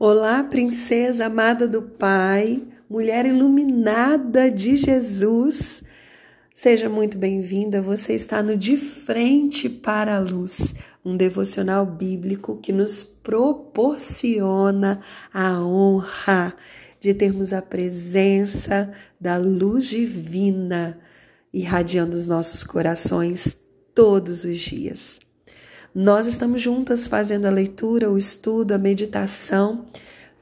Olá, princesa amada do Pai, mulher iluminada de Jesus. Seja muito bem-vinda. Você está no De Frente para a Luz, um devocional bíblico que nos proporciona a honra de termos a presença da luz divina irradiando os nossos corações todos os dias. Nós estamos juntas fazendo a leitura, o estudo, a meditação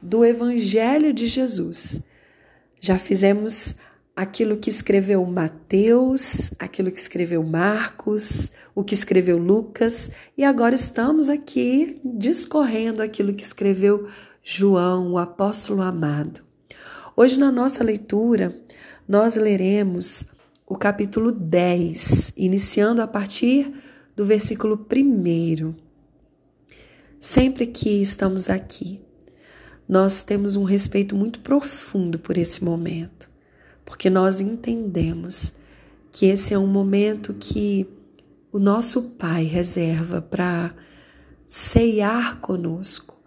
do Evangelho de Jesus. Já fizemos aquilo que escreveu Mateus, aquilo que escreveu Marcos, o que escreveu Lucas, e agora estamos aqui discorrendo aquilo que escreveu João, o apóstolo amado. Hoje, na nossa leitura, nós leremos o capítulo 10, iniciando a partir do versículo 1. Sempre que estamos aqui, nós temos um respeito muito profundo por esse momento, porque nós entendemos que esse é um momento que o nosso Pai reserva para ceiar conosco.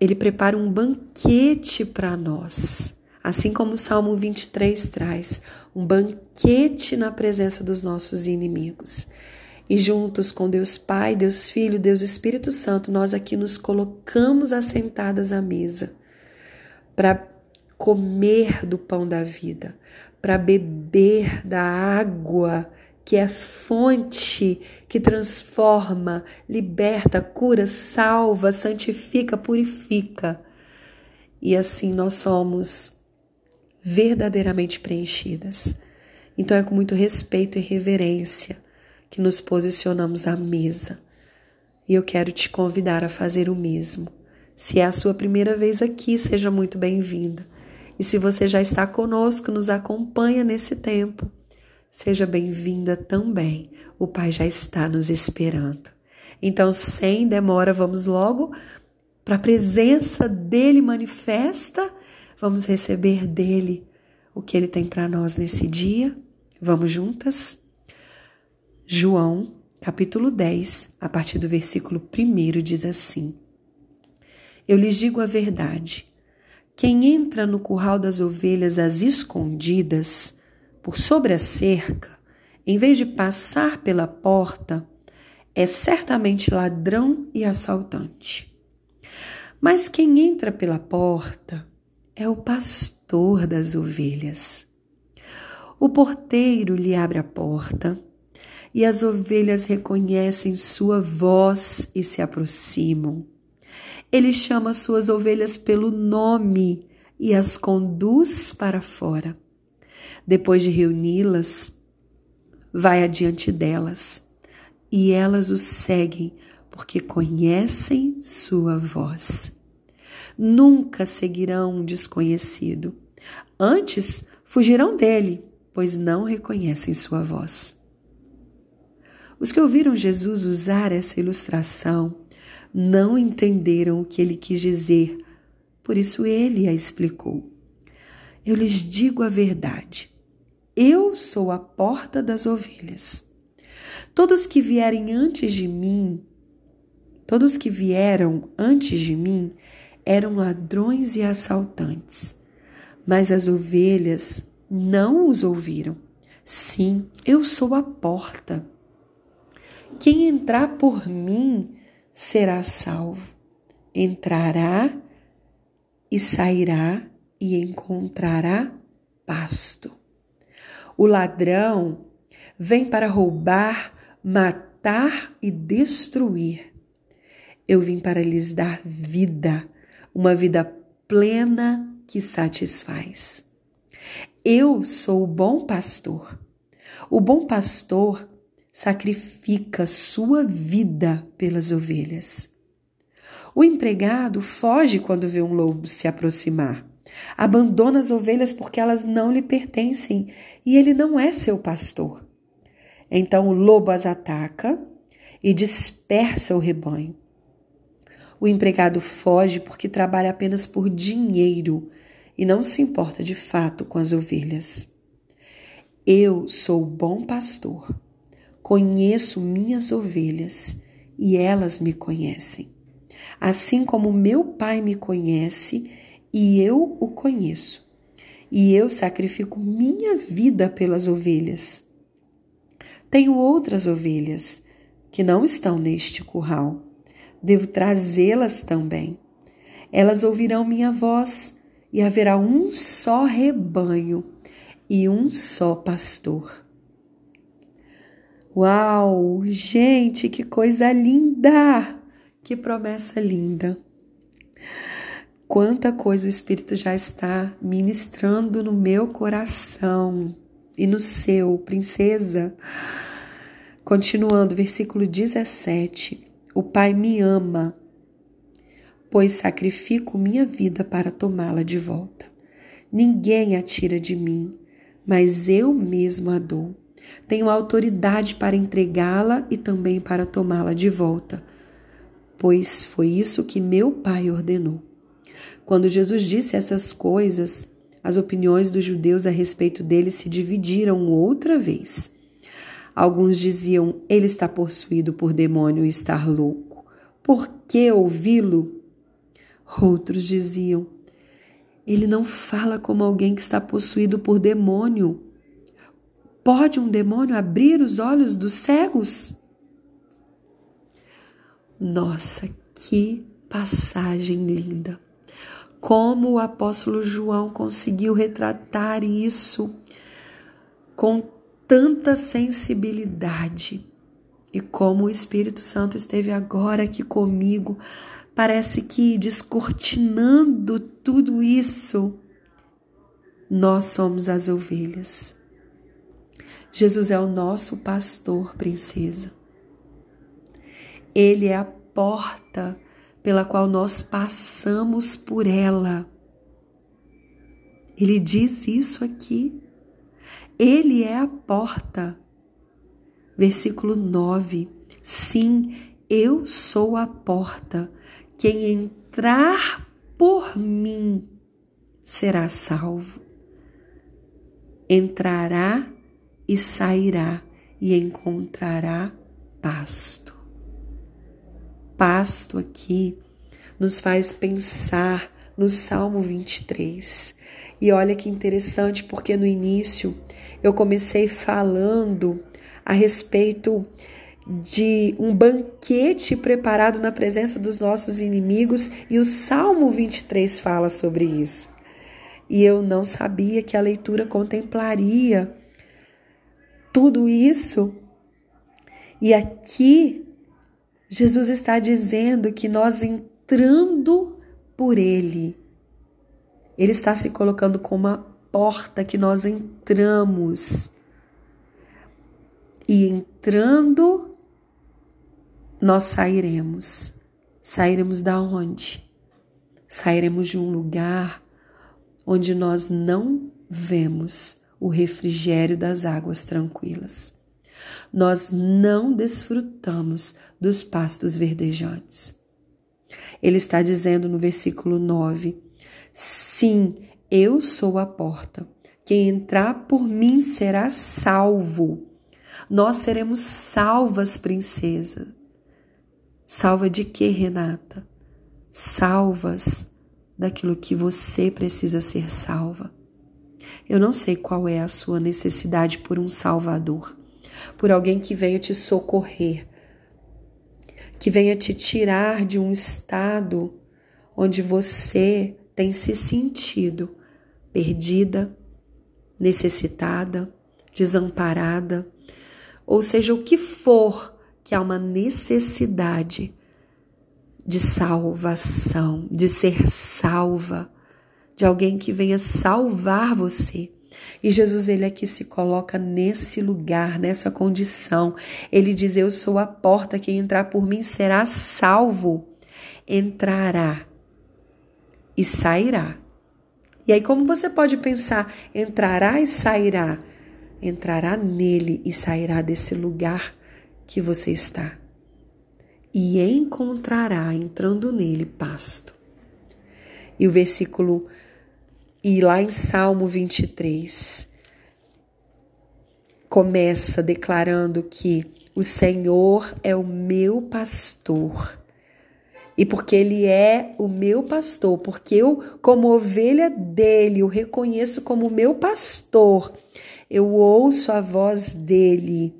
Ele prepara um banquete para nós. Assim como o Salmo 23 traz, um banquete na presença dos nossos inimigos. E juntos com Deus Pai, Deus Filho, Deus Espírito Santo, nós aqui nos colocamos assentadas à mesa para comer do pão da vida, para beber da água que é fonte que transforma, liberta, cura, salva, santifica, purifica. E assim nós somos verdadeiramente preenchidas. Então é com muito respeito e reverência que nos posicionamos à mesa. E eu quero te convidar a fazer o mesmo. Se é a sua primeira vez aqui, seja muito bem-vinda. E se você já está conosco, nos acompanha nesse tempo, seja bem-vinda também. O Pai já está nos esperando. Então, sem demora, vamos logo para a presença dele manifesta, vamos receber dele o que ele tem para nós nesse dia. Vamos juntas? João, capítulo 10, a partir do versículo 1, diz assim: Eu lhes digo a verdade. Quem entra no curral das ovelhas às escondidas, por sobre a cerca, em vez de passar pela porta, é certamente ladrão e assaltante. Mas quem entra pela porta é o pastor das ovelhas. O porteiro lhe abre a porta e as ovelhas reconhecem sua voz e se aproximam. Ele chama suas ovelhas pelo nome e as conduz para fora. Depois de reuni-las, vai adiante delas e elas o seguem porque conhecem sua voz. Nunca seguirão um desconhecido. Antes fugirão dele, pois não reconhecem sua voz. Os que ouviram Jesus usar essa ilustração não entenderam o que ele quis dizer, por isso ele a explicou. Eu lhes digo a verdade. Eu sou a porta das ovelhas. Todos que vierem antes de mim, todos que vieram antes de mim eram ladrões e assaltantes, mas as ovelhas não os ouviram. Sim, eu sou a porta. Quem entrar por mim será salvo. Entrará e sairá e encontrará pasto. O ladrão vem para roubar, matar e destruir. Eu vim para lhes dar vida, uma vida plena que satisfaz. Eu sou o bom pastor. O bom pastor sacrifica sua vida pelas ovelhas. O empregado foge quando vê um lobo se aproximar. Abandona as ovelhas porque elas não lhe pertencem e ele não é seu pastor. Então o lobo as ataca e dispersa o rebanho. O empregado foge porque trabalha apenas por dinheiro e não se importa de fato com as ovelhas. Eu sou o bom pastor. Conheço minhas ovelhas e elas me conhecem. assim como meu Pai me conhece e eu o conheço. E eu sacrifico minha vida pelas ovelhas. Tenho outras ovelhas que não estão neste curral. Devo trazê-las também. Elas ouvirão minha voz e haverá um só rebanho e um só pastor. Uau, gente, que coisa linda! Que promessa linda! Quanta coisa o Espírito já está ministrando no meu coração e no seu, princesa. Continuando, versículo 17: O Pai me ama, pois sacrifico minha vida para tomá-la de volta. Ninguém a tira de mim, mas eu mesmo a dou. Tenho autoridade para entregá-la e também para tomá-la de volta, pois foi isso que meu Pai ordenou. Quando Jesus disse essas coisas, as opiniões dos judeus a respeito dele se dividiram outra vez. Alguns diziam: ele está possuído por demônio e está louco. Por que ouvi-lo? Outros diziam: ele não fala como alguém que está possuído por demônio. Pode um demônio abrir os olhos dos cegos? Nossa, que passagem linda! Como o apóstolo João conseguiu retratar isso com tanta sensibilidade e como o Espírito Santo esteve agora aqui comigo, parece que descortinando tudo isso, nós somos as ovelhas. Jesus é o nosso pastor, princesa. Ele é a porta pela qual nós passamos por ela. Ele diz isso aqui. Ele é a porta. Versículo 9. Sim, eu sou a porta. Quem entrar por mim será salvo. Entrará e sairá e encontrará pasto. Pasto aqui nos faz pensar no Salmo 23. E olha que interessante, porque no início eu comecei falando a respeito de um banquete preparado na presença dos nossos inimigos, e o Salmo 23 fala sobre isso. E eu não sabia que a leitura contemplaria tudo isso. E aqui, Jesus está dizendo que nós entrando por Ele, Ele está se colocando como uma porta que nós entramos. E entrando, nós sairemos. Sairemos da onde? Sairemos de um lugar onde nós não vemos o refrigério das águas tranquilas. Nós não desfrutamos dos pastos verdejantes. Ele está dizendo no versículo 9: Sim, eu sou a porta. Quem entrar por mim será salvo. Nós seremos salvas, princesa. Salva de quê, Renata? Salvas daquilo que você precisa ser salva. Eu não sei qual é a sua necessidade por um Salvador, por alguém que venha te socorrer, que venha te tirar de um estado onde você tem se sentido perdida, necessitada, desamparada, ou seja, o que for que há uma necessidade de salvação, de ser salva de alguém que venha salvar você. E Jesus, ele é que se coloca nesse lugar, nessa condição. Ele diz: Eu sou a porta, quem entrar por mim será salvo. Entrará e sairá. E aí, como você pode pensar, entrará e sairá? Entrará nele e sairá desse lugar que você está. E encontrará, entrando nele, pasto. E o versículo e lá em Salmo 23, começa declarando que o Senhor é o meu pastor E porque ele é o meu pastor, porque eu, como ovelha dele, o reconheço como meu pastor, eu ouço a voz dele.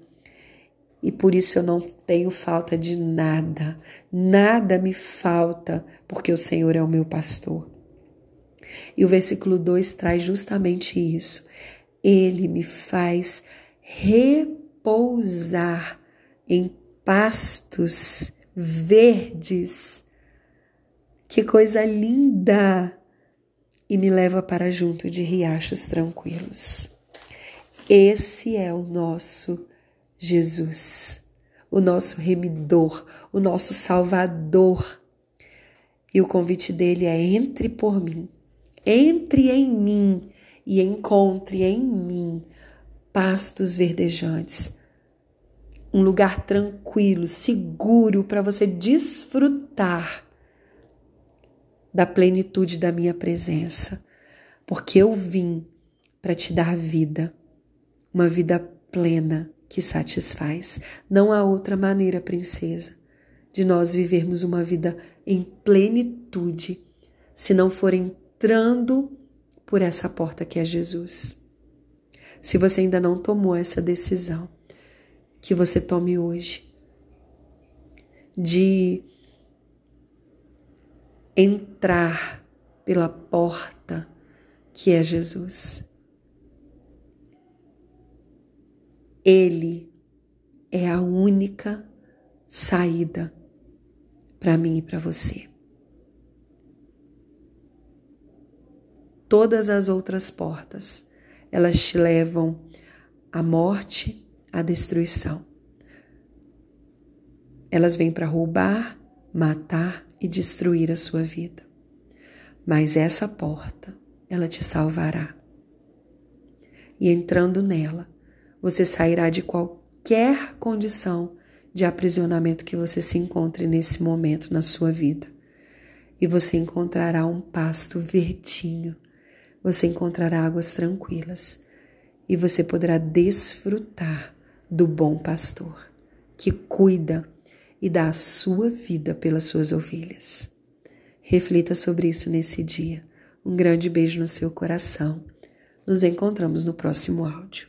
E por isso eu não tenho falta de nada, nada me falta, porque o Senhor é o meu pastor. E o versículo 2 traz justamente isso. Ele me faz repousar em pastos verdes. Que coisa linda! E me leva para junto de riachos tranquilos. Esse é o nosso Jesus, o nosso remidor, o nosso salvador. E o convite dele é: entre por mim, entre em mim e encontre em mim pastos verdejantes um lugar tranquilo, seguro para você desfrutar da plenitude da minha presença, porque eu vim para te dar vida, uma vida plena que satisfaz. Não há outra maneira, princesa, de nós vivermos uma vida em plenitude se não for entrando por essa porta que é Jesus. Se você ainda não tomou essa decisão, que você tome hoje de entrar pela porta que é Jesus. Ele é a única saída para mim e para você. Todas as outras portas, elas te levam à morte, à destruição. Elas vêm para roubar, matar e destruir a sua vida. Mas essa porta, ela te salvará. E entrando nela, você sairá de qualquer condição de aprisionamento que você se encontre nesse momento na sua vida. E você encontrará um pasto verdinho, você encontrará águas tranquilas e você poderá desfrutar do bom pastor que cuida e dá a sua vida pelas suas ovelhas. Reflita sobre isso nesse dia. Um grande beijo no seu coração. Nos encontramos no próximo áudio.